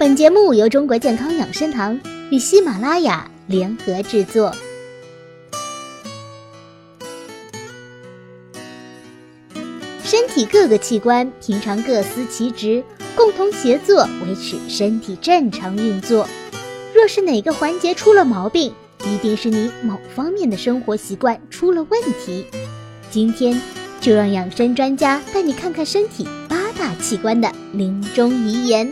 本节目由中国健康养生堂与喜马拉雅联合制作。身体各个器官平常各司其职，共同协作维持身体正常运作。若是哪个环节出了毛病，一定是你某方面的生活习惯出了问题。今天就让养生专家带你看看身体八大器官的临终遗言。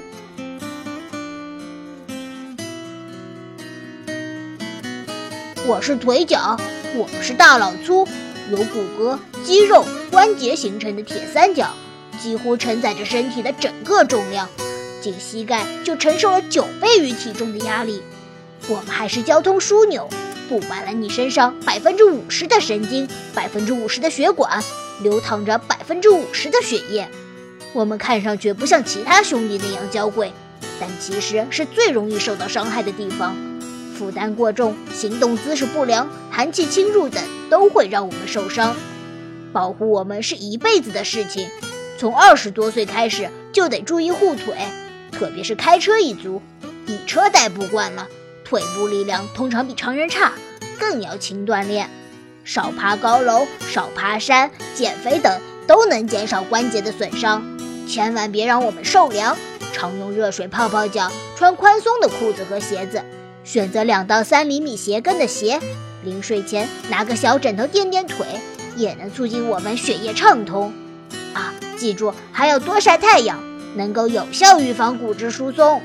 我是腿脚，我们是大老粗，由骨骼、肌肉、关节形成的铁三角，几乎承载着身体的整个重量，仅膝盖就承受了九倍于体重的压力。我们还是交通枢纽，布满了你身上百分之五十的神经，百分之五十的血管，流淌着百分之五十的血液。我们看上去不像其他兄弟那样娇贵，但其实是最容易受到伤害的地方。负担过重、行动姿势不良、寒气侵入等都会让我们受伤。保护我们是一辈子的事情，从二十多岁开始就得注意护腿，特别是开车一族，以车代步惯了。腿部力量通常比常人差，更要勤锻炼，少爬高楼、少爬山、减肥等都能减少关节的损伤。千万别让我们受凉，常用热水泡泡脚，穿宽松的裤子和鞋子，选择两到三厘米鞋跟的鞋。临睡前拿个小枕头垫垫腿，也能促进我们血液畅通。啊，记住还要多晒太阳，能够有效预防骨质疏松。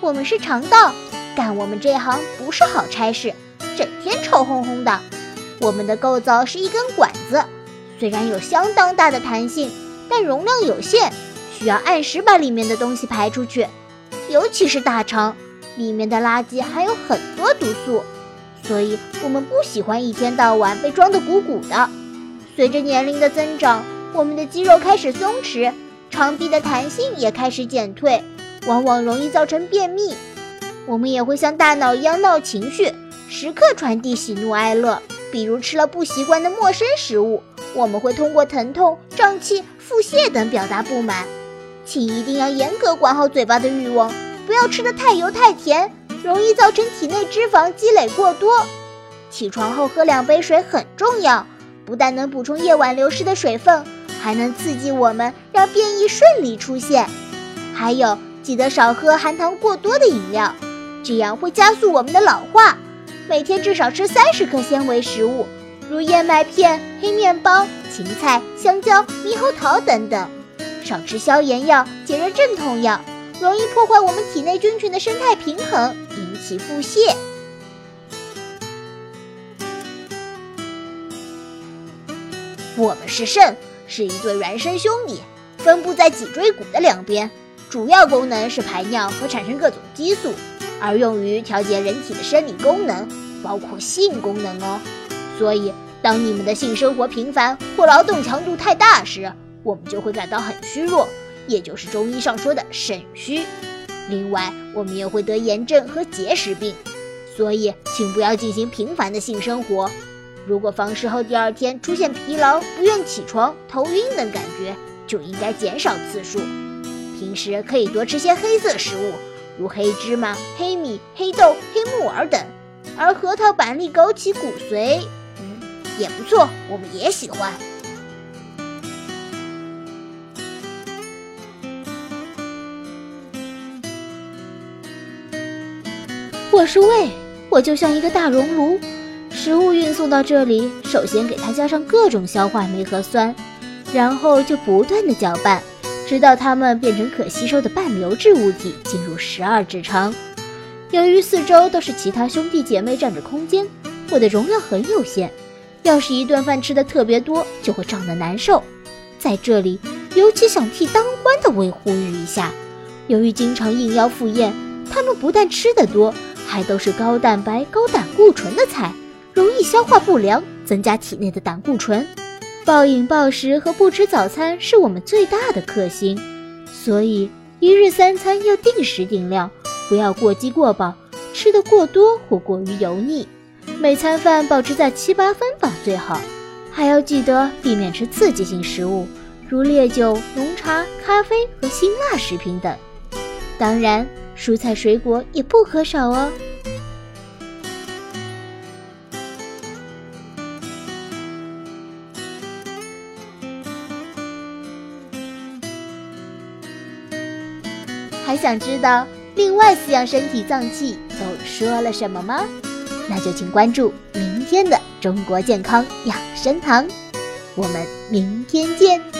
我们是肠道，干我们这行不是好差事，整天臭烘烘的。我们的构造是一根管子，虽然有相当大的弹性，但容量有限，需要按时把里面的东西排出去。尤其是大肠，里面的垃圾含有很多毒素，所以我们不喜欢一天到晚被装得鼓鼓的。随着年龄的增长，我们的肌肉开始松弛，肠壁的弹性也开始减退。往往容易造成便秘，我们也会像大脑一样闹情绪，时刻传递喜怒哀乐。比如吃了不习惯的陌生食物，我们会通过疼痛、胀气、腹泻等表达不满。请一定要严格管好嘴巴的欲望，不要吃得太油太甜，容易造成体内脂肪积累过多。起床后喝两杯水很重要，不但能补充夜晚流失的水分，还能刺激我们让便意顺利出现。还有。记得少喝含糖过多的饮料，这样会加速我们的老化。每天至少吃三十克纤维食物，如燕麦片、黑面包、芹菜、香蕉、猕猴桃等等。少吃消炎药、解热镇痛药，容易破坏我们体内菌群的生态平衡，引起腹泻。我们是肾，是一对孪生兄弟，分布在脊椎骨的两边。主要功能是排尿和产生各种激素，而用于调节人体的生理功能，包括性功能哦。所以，当你们的性生活频繁或劳动强度太大时，我们就会感到很虚弱，也就是中医上说的肾虚。另外，我们也会得炎症和结石病。所以，请不要进行频繁的性生活。如果房事后第二天出现疲劳、不愿起床、头晕等感觉，就应该减少次数。平时可以多吃些黑色食物，如黑芝麻、黑米、黑豆、黑木耳等，而核桃、板栗、枸杞、骨髓，也不错，我们也喜欢。我是胃，我就像一个大熔炉，食物运送到这里，首先给它加上各种消化酶和酸，然后就不断的搅拌。直到它们变成可吸收的半流质物体，进入十二指肠。由于四周都是其他兄弟姐妹占着空间，我的容量很有限。要是一顿饭吃的特别多，就会胀得难受。在这里，尤其想替当官的胃呼吁一下：由于经常应邀赴宴，他们不但吃得多，还都是高蛋白、高胆固醇的菜，容易消化不良，增加体内的胆固醇。暴饮暴食和不吃早餐是我们最大的克星，所以一日三餐要定时定量，不要过饥过饱，吃得过多或过于油腻。每餐饭保持在七八分饱最好。还要记得避免吃刺激性食物，如烈酒、浓茶、咖啡和辛辣食品等。当然，蔬菜水果也不可少哦。还想知道另外四样身体脏器都说了什么吗？那就请关注明天的中国健康养生堂，我们明天见。